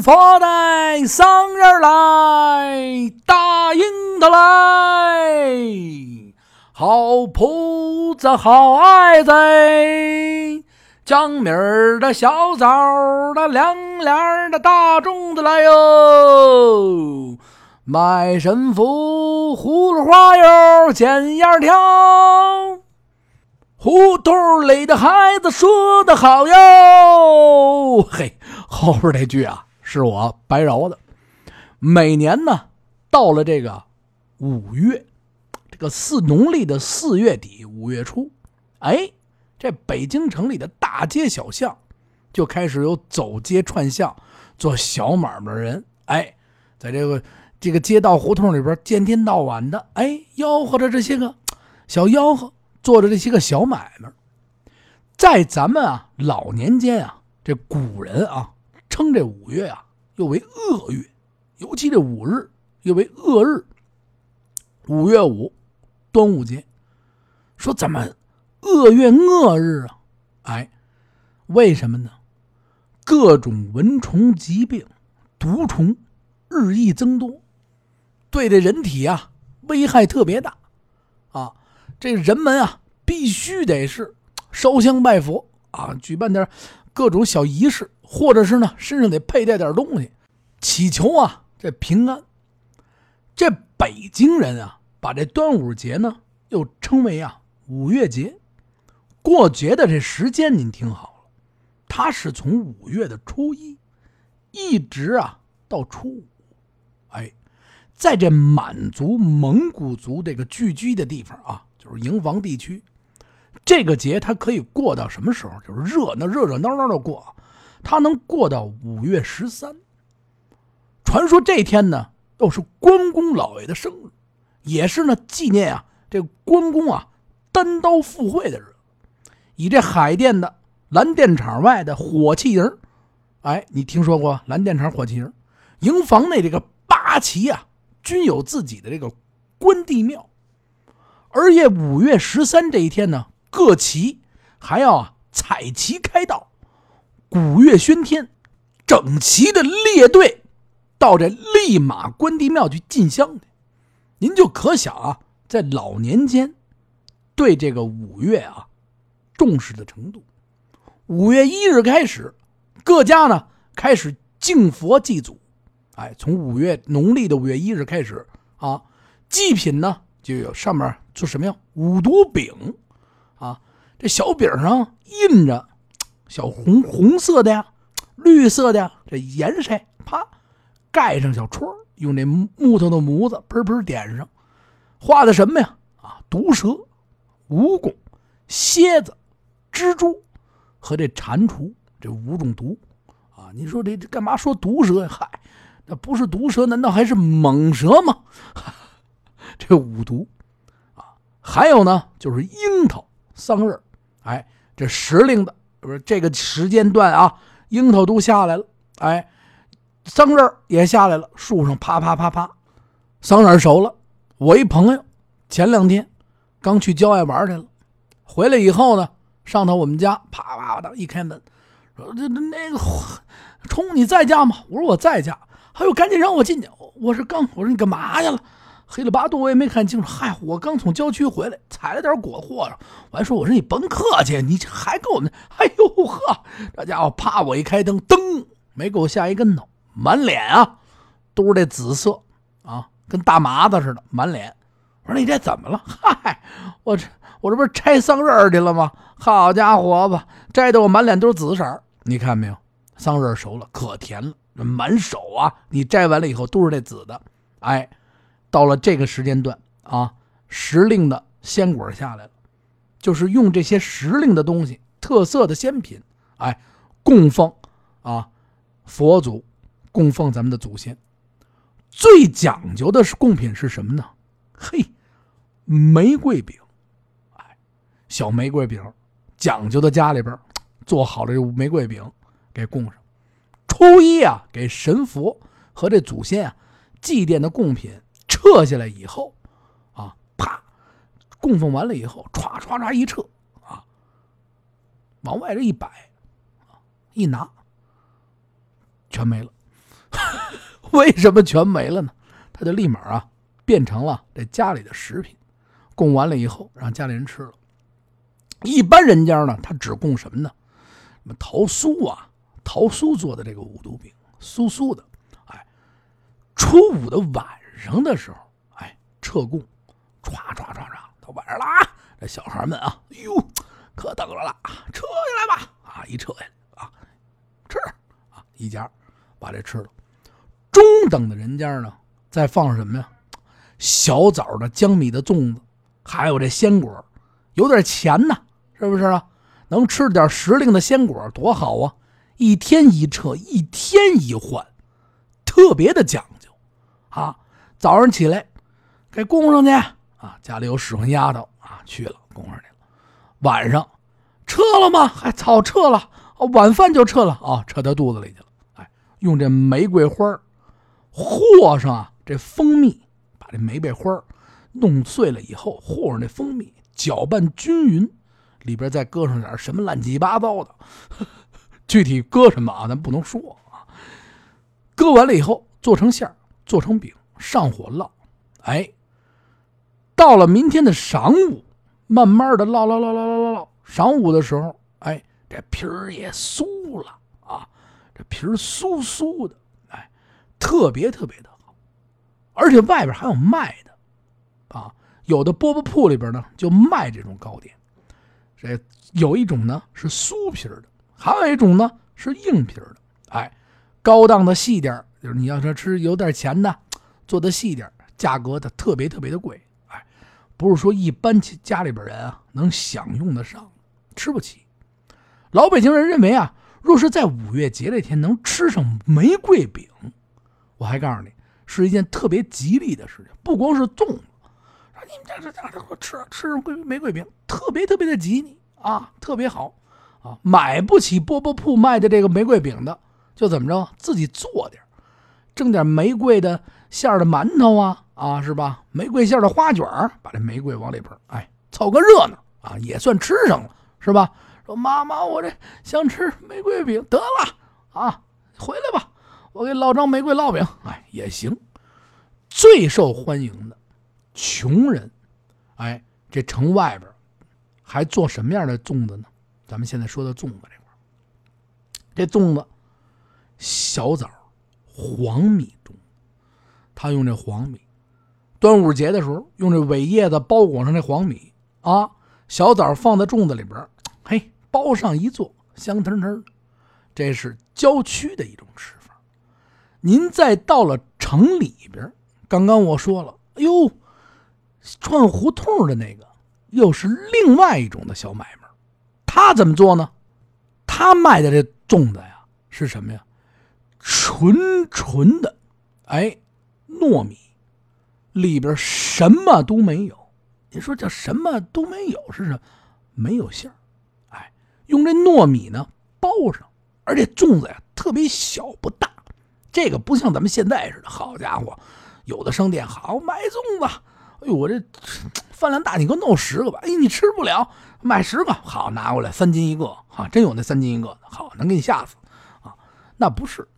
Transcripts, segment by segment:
佛带，僧人来，大迎的来，好铺子好矮子，江米儿的小枣的凉凉的大粽子来哟，卖神符葫芦花哟，尖眼挑。胡同里的孩子说的好哟，嘿，后边这句啊是我白饶的。每年呢，到了这个五月，这个四农历的四月底五月初，哎，这北京城里的大街小巷就开始有走街串巷做小买卖人，哎，在这个这个街道胡同里边，见天到晚的，哎，吆喝着这些个小吆喝。做着这些个小买卖，在咱们啊老年间啊，这古人啊称这五月啊又为恶月，尤其这五日又为恶日。五月五，端午节，说怎么恶月恶日啊？哎，为什么呢？各种蚊虫疾病、毒虫日益增多，对这人体啊危害特别大啊。这人们啊，必须得是烧香拜佛啊，举办点各种小仪式，或者是呢，身上得佩戴点东西，祈求啊这平安。这北京人啊，把这端午节呢又称为啊五月节。过节的这时间您听好了，它是从五月的初一一直啊到初五。哎，在这满族、蒙古族这个聚居的地方啊。就是营房地区，这个节它可以过到什么时候？就是热那热热闹闹的过，他能过到五月十三。传说这天呢，又是关公老爷的生日，也是呢纪念啊这关公啊单刀赴会的日子。以这海淀的蓝电厂外的火器营，哎，你听说过蓝电厂火器营？营房内这个八旗啊，均有自己的这个关帝庙。而且五月十三这一天呢，各旗还要啊彩旗开道，鼓乐喧天，整齐的列队到这立马关帝庙去进香去。您就可想啊，在老年间对这个五月啊重视的程度。五月一日开始，各家呢开始敬佛祭祖。哎，从五月农历的五月一日开始啊，祭品呢就有上面。做什么呀？五毒饼，啊，这小饼上印着小红红色的呀，绿色的呀，这颜色，啪，盖上小戳用那木头的模子喷喷点上，画的什么呀？啊，毒蛇、蜈蚣、蝎子、蜘蛛和这蟾蜍这五种毒，啊，你说这干嘛说毒蛇呀？嗨，那不是毒蛇，难道还是猛蛇吗？这五毒啊。还有呢，就是樱桃桑葚哎，这时令的不是这个时间段啊，樱桃都下来了，哎，桑葚也下来了，树上啪啪啪啪，桑葚熟了。我一朋友前两天刚去郊外玩去了，回来以后呢，上到我们家，啪啪啪的一开门，说这那个冲你在家吗？我说我在家。哎呦，赶紧让我进去。我说刚，我说你干嘛去了？黑了八度，我也没看清楚。嗨，我刚从郊区回来，采了点果货。我还说，我说你甭客气，你还跟我们……哎呦呵，这家伙啪，我一开灯，噔，没给我吓一跟头，满脸啊都是这紫色啊，跟大麻子似的，满脸。我说你这怎么了？嗨，我这我这不是拆桑葚去了吗？好家伙吧，摘的我满脸都是紫色。你看没有，桑葚熟了，可甜了，满手啊，你摘完了以后都是这紫的，哎。到了这个时间段啊，时令的鲜果下来了，就是用这些时令的东西、特色的鲜品，哎，供奉啊佛祖，供奉咱们的祖先。最讲究的是贡品是什么呢？嘿，玫瑰饼，哎，小玫瑰饼，讲究的家里边做好了这玫瑰饼给供上。初一啊，给神佛和这祖先啊祭奠的贡品。撤下来以后，啊，啪，供奉完了以后，歘歘歘一撤，啊，往外这一摆，啊，一拿，全没了。为什么全没了呢？他就立马啊变成了这家里的食品，供完了以后让家里人吃了。一般人家呢，他只供什么呢？什么桃酥啊，桃酥做的这个五毒饼，酥酥的。哎，初五的晚上的时候，哎，撤供，唰唰唰唰，到晚上了啊，这小孩们啊，哎呦，可等着了，撤下来吧，啊，一撤下来啊，吃啊，一家把这吃了。中等的人家呢，再放什么呀？小枣的、江米的粽子，还有这鲜果，有点钱呢。是不是啊？能吃点时令的鲜果多好啊！一天一撤，一天一换，特别的讲究啊！早上起来给供上去啊，家里有使唤丫头啊，去了供上去了。晚上撤了吗？还早撤了晚饭就撤了啊，撤到肚子里去了。哎，用这玫瑰花和上啊，这蜂蜜，把这玫瑰花弄碎了以后和上这蜂蜜，搅拌均匀。里边再搁上点什么乱七八糟的，具体搁什么啊？咱不能说啊。搁完了以后，做成馅做成饼，上火烙。哎，到了明天的晌午，慢慢的烙烙烙烙烙烙。晌午的时候，哎，这皮儿也酥了啊，这皮儿酥酥的，哎，特别特别的好。而且外边还有卖的啊，有的饽饽铺里边呢就卖这种糕点。这有一种呢是酥皮的，还有一种呢是硬皮的。哎，高档的细点就是你要说吃有点钱的，做的细点价格的特别特别的贵。哎，不是说一般家里边人啊能享用得上，吃不起。老北京人认为啊，若是在五月节这天能吃上玫瑰饼，我还告诉你是一件特别吉利的事情，不光是粽子。你们这这家这，我吃吃玫玫瑰饼，特别特别的吉利啊，特别好啊！买不起饽饽铺卖的这个玫瑰饼的，就怎么着，自己做点蒸点玫瑰的馅的馒头啊啊，是吧？玫瑰馅的花卷把这玫瑰往里边，哎，凑个热闹啊，也算吃上了，是吧？说妈妈，我这想吃玫瑰饼，得了啊，回来吧，我给烙张玫瑰烙饼，哎，也行。最受欢迎的。穷人，哎，这城外边还做什么样的粽子呢？咱们现在说的粽子这块这粽子小枣黄米粽，他用这黄米。端午节的时候，用这苇叶子包裹上这黄米啊，小枣放在粽子里边，嘿，包上一坐，香喷喷的。这是郊区的一种吃法。您再到了城里边，刚刚我说了，哎呦。串胡同的那个又是另外一种的小买卖，他怎么做呢？他卖的这粽子呀是什么呀？纯纯的，哎，糯米里边什么都没有。你说这什么都没有是什么？没有馅儿，哎，用这糯米呢包上，而且粽子呀特别小不大，这个不像咱们现在似的。好家伙，有的商店好卖粽子。哎呦，我这饭量大，你给我弄十个吧。哎，你吃不了，买十个，好拿过来，三斤一个，哈，真有那三斤一个，好，能给你吓死，啊，那不是，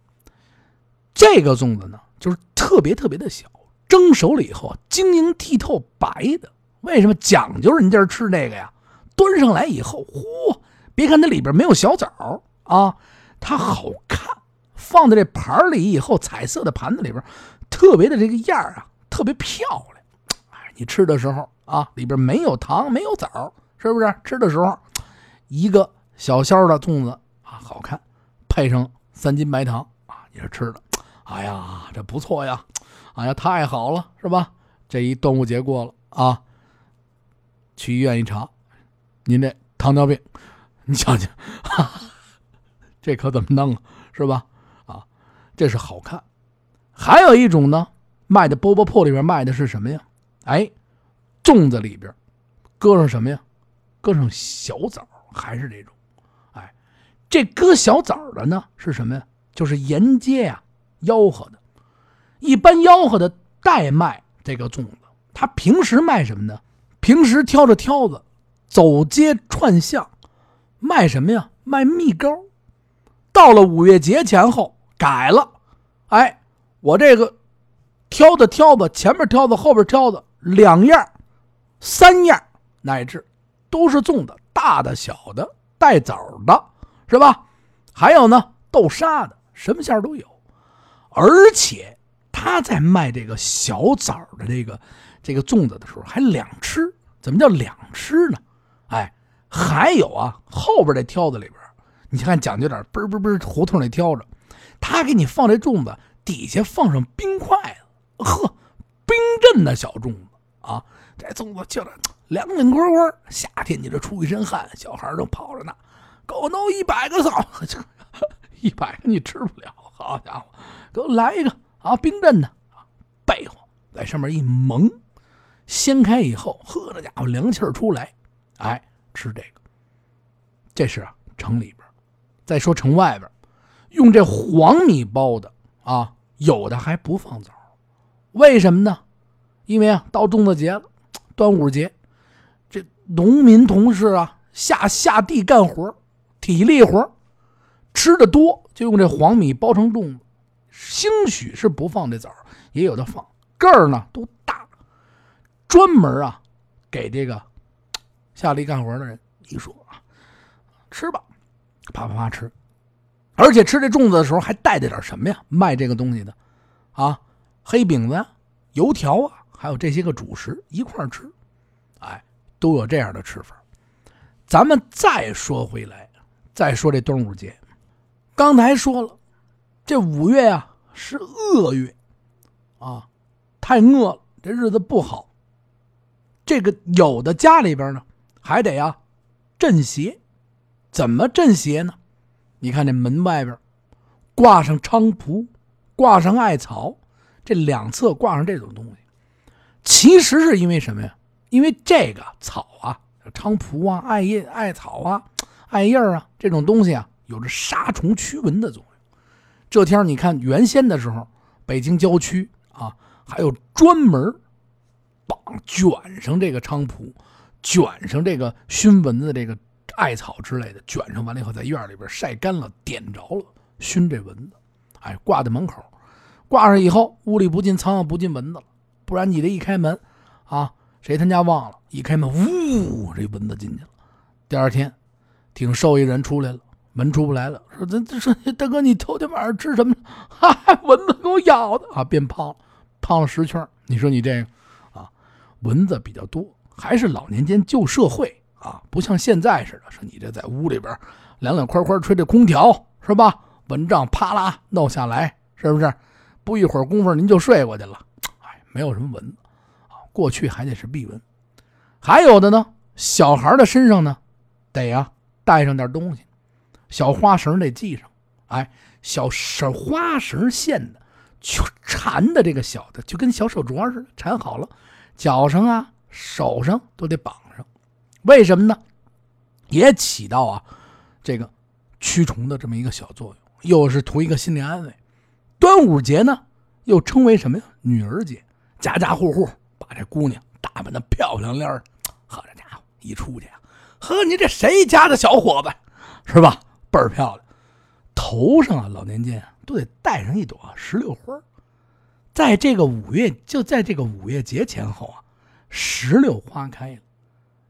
这个粽子呢，就是特别特别的小，蒸熟了以后晶莹剔透，白的。为什么讲究人家吃这个呀？端上来以后，嚯，别看它里边没有小枣啊，它好看，放在这盘里以后，彩色的盘子里边，特别的这个样啊，特别漂亮。哎你吃的时候啊，里边没有糖，没有枣，是不是？吃的时候，一个小小的粽子啊，好看，配上三斤白糖啊，你是吃的，哎呀，这不错呀，哎呀，太好了，是吧？这一端午节过了啊，去医院一查，您这糖尿病，你瞧瞧，这可怎么弄啊？是吧？啊，这是好看。还有一种呢，卖的饽饽铺里边卖的是什么呀？哎，粽子里边搁上什么呀？搁上小枣，还是这种。哎，这搁小枣的呢是什么呀？就是沿街呀吆喝的，一般吆喝的代卖这个粽子。他平时卖什么呢？平时挑着挑子走街串巷卖什么呀？卖蜜糕。到了五月节前后改了，哎，我这个挑的挑子，前面挑子，后边挑子，两样、三样，乃至都是粽子，大的、小的，带枣的，是吧？还有呢，豆沙的，什么馅都有。而且他在卖这个小枣的这个这个粽子的时候，还两吃。怎么叫两吃呢？哎，还有啊，后边这挑子里边，你看讲究点，嘣嘣嘣，胡同里挑着，他给你放这粽子，底下放上冰块子，呵，冰镇的小粽子啊，这粽子就着凉凉快快，夏天你这出一身汗，小孩正跑着呢，给我弄一百个枣，一百个你吃不了，好家伙，给我来一个啊，冰镇的啊，被子在上面一蒙。掀开以后，呵，这家伙凉气儿出来，哎，吃这个。这是啊，城里边。再说城外边，用这黄米包的啊，有的还不放枣，为什么呢？因为啊，到粽子节了，端午节，这农民同事啊，下下地干活，体力活，吃的多，就用这黄米包成粽子。兴许是不放这枣，也有的放，个儿呢都大。专门啊，给这个下地干活的人一说啊，吃吧，啪啪啪吃，而且吃这粽子的时候还带着点什么呀？卖这个东西的啊，黑饼子、油条啊，还有这些个主食一块吃，哎，都有这样的吃法。咱们再说回来，再说这端午节，刚才说了，这五月啊是恶月啊，太饿了，这日子不好。这个有的家里边呢，还得啊镇邪，怎么镇邪呢？你看这门外边挂上菖蒲，挂上艾草，这两侧挂上这种东西，其实是因为什么呀？因为这个草啊，菖蒲啊、艾叶、艾草啊、艾叶啊这种东西啊，有着杀虫驱蚊的作用。这天你看原先的时候，北京郊区啊，还有专门。绑卷上这个菖蒲，卷上这个熏蚊子这个艾草之类的，卷上完了以后，在院里边晒干了，点着了，熏这蚊子。哎，挂在门口，挂上以后，屋里不进苍蝇，不进蚊子了。不然你这一开门，啊，谁他家忘了？一开门，呜，这蚊子进去了。第二天，挺瘦一人出来了，门出不来了，说：“这这说大哥，你头天晚上吃什么？哈，蚊子给我咬的啊，变胖了，胖了十圈。你说你这个。”蚊子比较多，还是老年间旧社会啊，不像现在似的，说你这在屋里边凉凉快快吹着空调是吧？蚊帐啪啦弄下来，是不是？不一会儿功夫您就睡过去了，哎，没有什么蚊子啊。过去还得是避蚊，还有的呢，小孩的身上呢，得呀带上点东西，小花绳得系上，哎，小绳花绳线的，就缠的这个小的，就跟小手镯似的，缠好了。脚上啊，手上都得绑上，为什么呢？也起到啊这个驱虫的这么一个小作用，又是图一个心理安慰。端午节呢，又称为什么呀？女儿节，家家户户把这姑娘打扮的漂漂亮亮的，呵，这家伙一出去啊，呵，你这谁家的小伙子是吧？倍儿漂亮，头上啊，老年间啊都得戴上一朵石榴花。在这个五月，就在这个五月节前后啊，石榴花开了。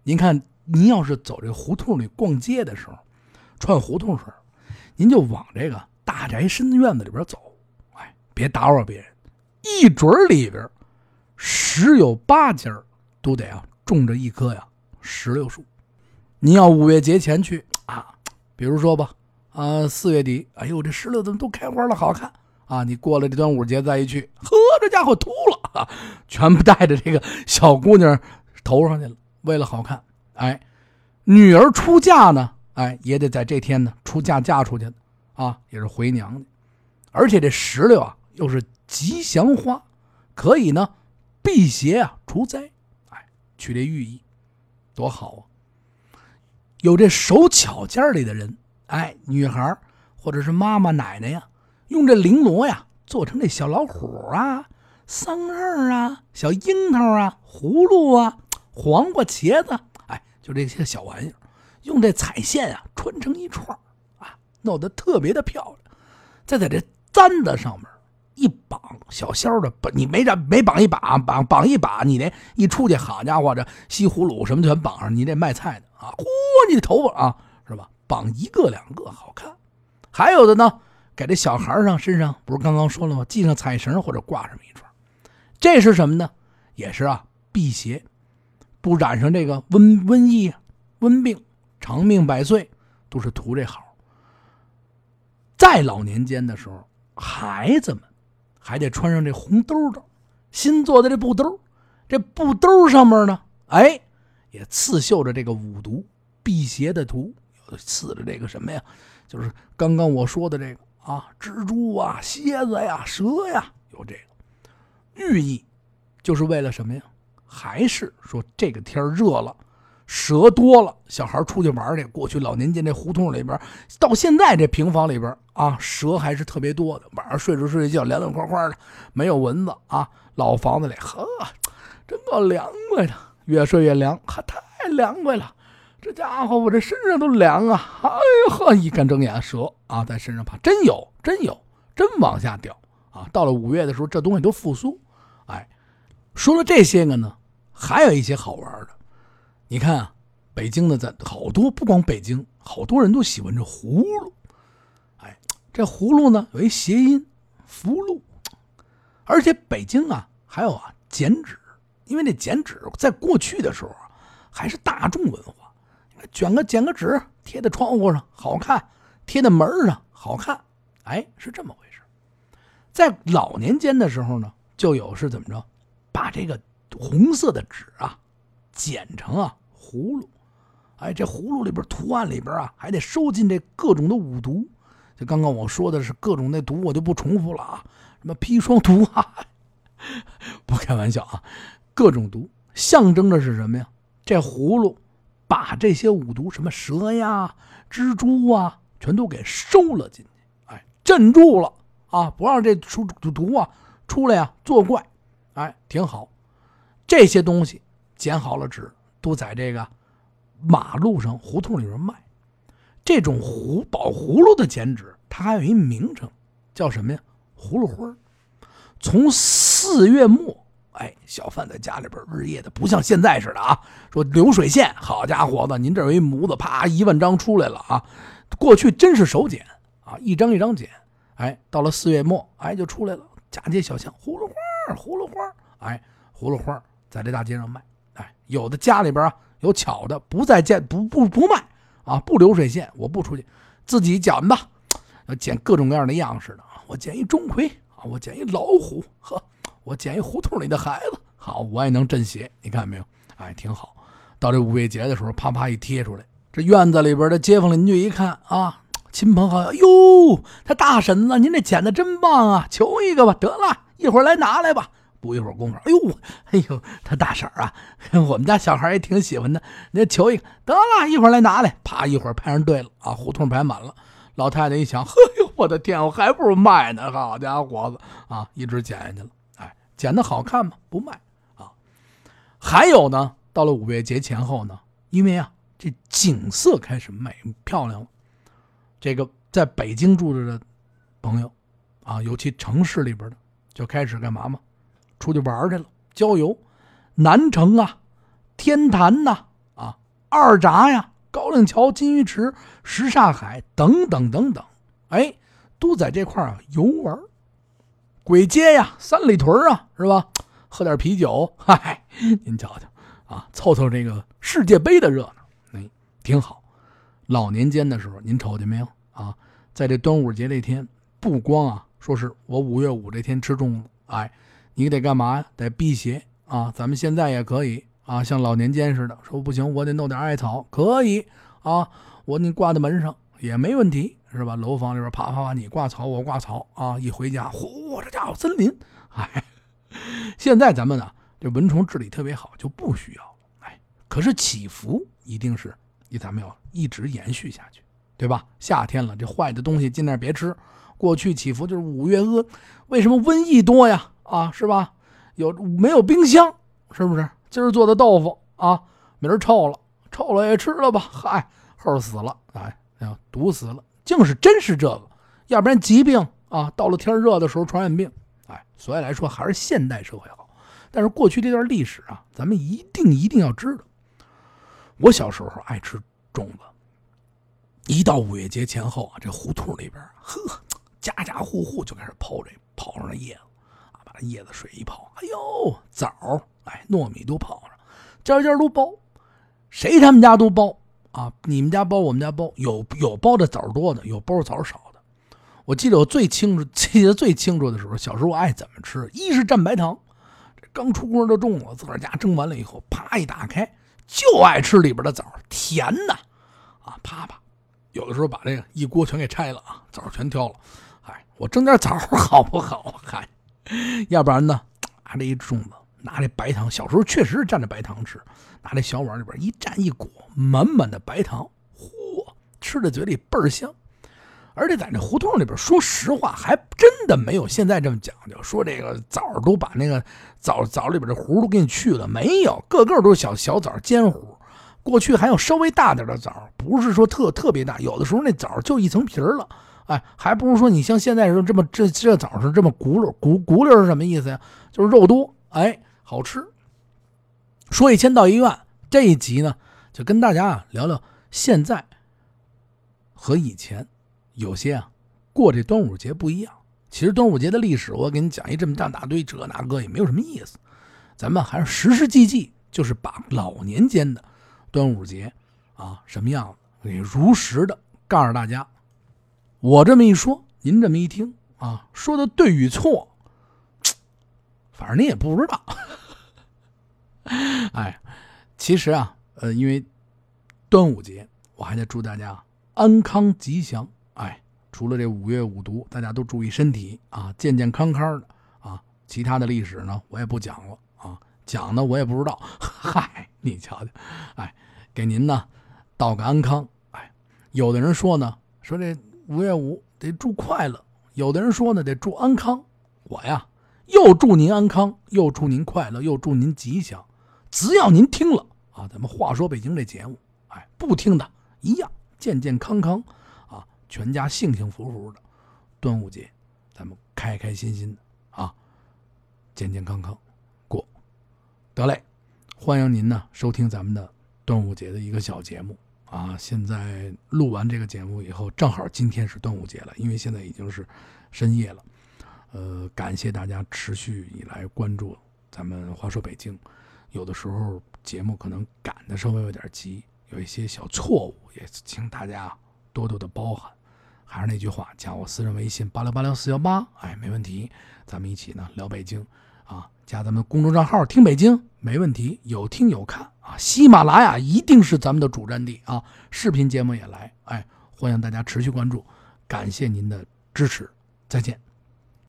您看，您要是走这胡同里逛街的时候，串胡同时，您就往这个大宅深院子里边走，哎，别打扰别人。一准里边十有八家都得啊种着一棵呀石榴树。您要五月节前去，比如说吧，啊四月底，哎呦，这石榴怎么都开花了，好看。啊，你过了这端午节再一去，呵，这家伙秃了，全部带着这个小姑娘头上去了。为了好看，哎，女儿出嫁呢，哎，也得在这天呢出嫁嫁出去啊，也是回娘家。而且这石榴啊，又是吉祥花，可以呢辟邪啊除灾，哎，取这寓意，多好啊！有这手巧件里的人，哎，女孩或者是妈妈奶奶呀。用这绫罗呀做成这小老虎啊、桑葚啊、小樱桃啊、葫芦啊、黄瓜、茄子，哎，就这些小玩意儿，用这彩线啊穿成一串啊，弄得特别的漂亮。再在这簪子上面一绑小仙的，你没这没绑一把，绑绑一把，你那一出去，好家伙，这西葫芦什么全绑上，你这卖菜的啊，嚯，你的头发啊，是吧？绑一个两个好看。还有的呢，给这小孩上身上，不是刚刚说了吗？系上彩绳或者挂上一串，这是什么呢？也是啊，辟邪，不染上这个瘟瘟疫、瘟病，长命百岁，都是图这好。在老年间的时候，孩子们还得穿上这红兜兜，新做的这布兜，这布兜上面呢，哎，也刺绣着这个五毒辟邪的图，有的刺着这个什么呀？就是刚刚我说的这个啊，蜘蛛啊、蝎子呀、蛇呀，有这个寓意，就是为了什么呀？还是说这个天热了？蛇多了，小孩出去玩去。过去老年间这胡同里边，到现在这平房里边啊，蛇还是特别多的。晚上睡着睡觉，凉凉快快的，没有蚊子啊。老房子里，呵，真够凉快的，越睡越凉，可太凉快了。这家伙，我这身上都凉啊！哎呦呵，一干睁眼，蛇啊在身上爬，真有，真有，真往下掉啊！到了五月的时候，这东西都复苏。哎，说了这些个呢，还有一些好玩的。你看啊，北京的咱好多，不光北京，好多人都喜欢这葫芦。哎，这葫芦呢有一谐音“福禄”，而且北京啊还有啊剪纸，因为这剪纸在过去的时候啊还是大众文化，卷个剪个纸贴在窗户上好看，贴在门上好看，哎，是这么回事。在老年间的时候呢，就有是怎么着，把这个红色的纸啊剪成啊。葫芦，哎，这葫芦里边图案里边啊，还得收进这各种的五毒。就刚刚我说的是各种那毒，我就不重复了啊。什么砒霜毒啊，不开玩笑啊，各种毒象征着是什么呀？这葫芦把这些五毒，什么蛇呀、蜘蛛啊，全都给收了进去，哎，镇住了啊，不让这出毒啊出来呀作怪，哎，挺好。这些东西剪好了纸。都在这个马路上胡同里边卖，这种葫宝葫芦的剪纸，它还有一名称，叫什么呀？葫芦花从四月末，哎，小贩在家里边日夜的，不像现在似的啊，说流水线，好家伙的，您这有一模子，啪，一万张出来了啊！过去真是手剪啊，一张一张剪，哎，到了四月末，哎，就出来了，家街小巷，葫芦花，葫芦花，哎，葫芦花在这大街上卖。有的家里边啊有巧的，不在见不不不卖啊，不流水线，我不出去，自己剪吧，要剪各种各样的样式的啊。我剪一钟馗啊，我剪一老虎，呵，我剪一胡同里的孩子，好，我也能镇邪。你看没有？哎，挺好。到这五月节的时候，啪啪一贴出来，这院子里边的街坊邻居一看啊，亲朋好友，哟，他大婶子，您这剪的真棒啊，求一个吧，得了一会儿来拿来吧。不一会儿功夫，哎呦，哎呦，他大婶啊，我们家小孩也挺喜欢的，那求一个得了，一会儿来拿来，啪，一会儿排上队了啊，胡同排满了。老太太一想，嘿 呦，我的天，我还不如卖呢，好家伙子啊，一直捡下去了。哎，捡的好看吗？不卖啊。还有呢，到了五月节前后呢，因为啊，这景色开始美漂亮了，这个在北京住着的朋友啊，尤其城市里边的，就开始干嘛嘛？出去玩去了，郊游，南城啊，天坛呐，啊，二闸呀，高粱桥、金鱼池、什刹海等等等等，哎，都在这块啊游玩。鬼街呀，三里屯啊，是吧？喝点啤酒，嗨，您瞧瞧啊，凑凑这个世界杯的热闹，哎，挺好。老年间的时候，您瞅见没有啊？在这端午节这天，不光啊，说是我五月五这天吃粽子，哎。你得干嘛呀？得辟邪啊！咱们现在也可以啊，像老年间似的，说不行，我得弄点艾草，可以啊，我你挂在门上也没问题，是吧？楼房里边啪啪啪，你挂草，我挂草啊！一回家，嚯，这家伙森林！哎，现在咱们呢，这蚊虫治理特别好，就不需要了。哎，可是祈福一定是，咱们要一直延续下去，对吧？夏天了，这坏的东西尽量别吃。过去祈福就是五月恶，为什么瘟疫多呀？啊，是吧？有没有冰箱？是不是？今儿做的豆腐啊，明儿臭了，臭了也吃了吧？嗨，后死了，哎，毒死了，竟是真是这个，要不然疾病啊，到了天热的时候，传染病，哎，所以来说还是现代社会好。但是过去这段历史啊，咱们一定一定要知道。我小时候爱吃粽子，一到五月节前后啊，这胡同里边，呵，家家户户就开始刨这刨上的叶子，叶子水一泡，哎呦，枣，哎，糯米都泡上，家家都包，谁他们家都包啊，你们家包，我们家包，有有包的枣多的，有包的枣少的。我记得我最清楚，记得最清楚的时候，小时候我爱怎么吃，一是蘸白糖。这刚出锅的粽子，自个儿家蒸完了以后，啪一打开，就爱吃里边的枣，甜呐，啊，啪啪，有的时候把这个一锅全给拆了啊，枣全挑了，哎，我蒸点枣好不好？嗨，要不然呢，拿这一粽子，拿这白糖，小时候确实是蘸着白糖吃，拿这小碗里边一蘸一裹，满满的白糖，嚯，吃在嘴里倍儿香。而且在那胡同里边，说实话，还真的没有现在这么讲究。说这个枣都把那个枣枣里边的核都给你去了，没有，个个都是小小枣尖核。过去还有稍微大点的枣，不是说特特别大，有的时候那枣就一层皮儿了。哎，还不如说你像现在这么这这枣是这么轱辘轱轱辘是什么意思呀？就是肉多，哎，好吃。说一千道一万，这一集呢，就跟大家啊聊聊现在和以前。有些啊，过这端午节不一样。其实端午节的历史，我给你讲一这么大大堆，这那个也没有什么意思。咱们还是实实际际，就是把老年间的端午节啊什么样子，给如实的告诉大家。我这么一说，您这么一听啊，说的对与错，反正您也不知道。哎，其实啊，呃，因为端午节，我还得祝大家安康吉祥。哎，除了这五月五毒，大家都注意身体啊，健健康康的啊。其他的历史呢，我也不讲了啊，讲的我也不知道。嗨，你瞧瞧，哎，给您呢道个安康。哎，有的人说呢，说这五月五得祝快乐；有的人说呢，得祝安康。我呀，又祝您安康，又祝您快乐，又祝您吉祥。只要您听了啊，咱们话说北京这节目，哎，不听的一样，健健康康啊。全家幸幸福福的，端午节，咱们开开心心的啊，健健康康过，得嘞！欢迎您呢收听咱们的端午节的一个小节目啊。现在录完这个节目以后，正好今天是端午节了，因为现在已经是深夜了。呃，感谢大家持续以来关注咱们话说北京。有的时候节目可能赶的稍微有点急，有一些小错误，也请大家多多的包涵。还是那句话，加我私人微信八六八六四幺八，哎，没问题，咱们一起呢聊北京，啊，加咱们公众账号听北京，没问题，有听有看啊，喜马拉雅一定是咱们的主阵地啊，视频节目也来，哎，欢迎大家持续关注，感谢您的支持，再见。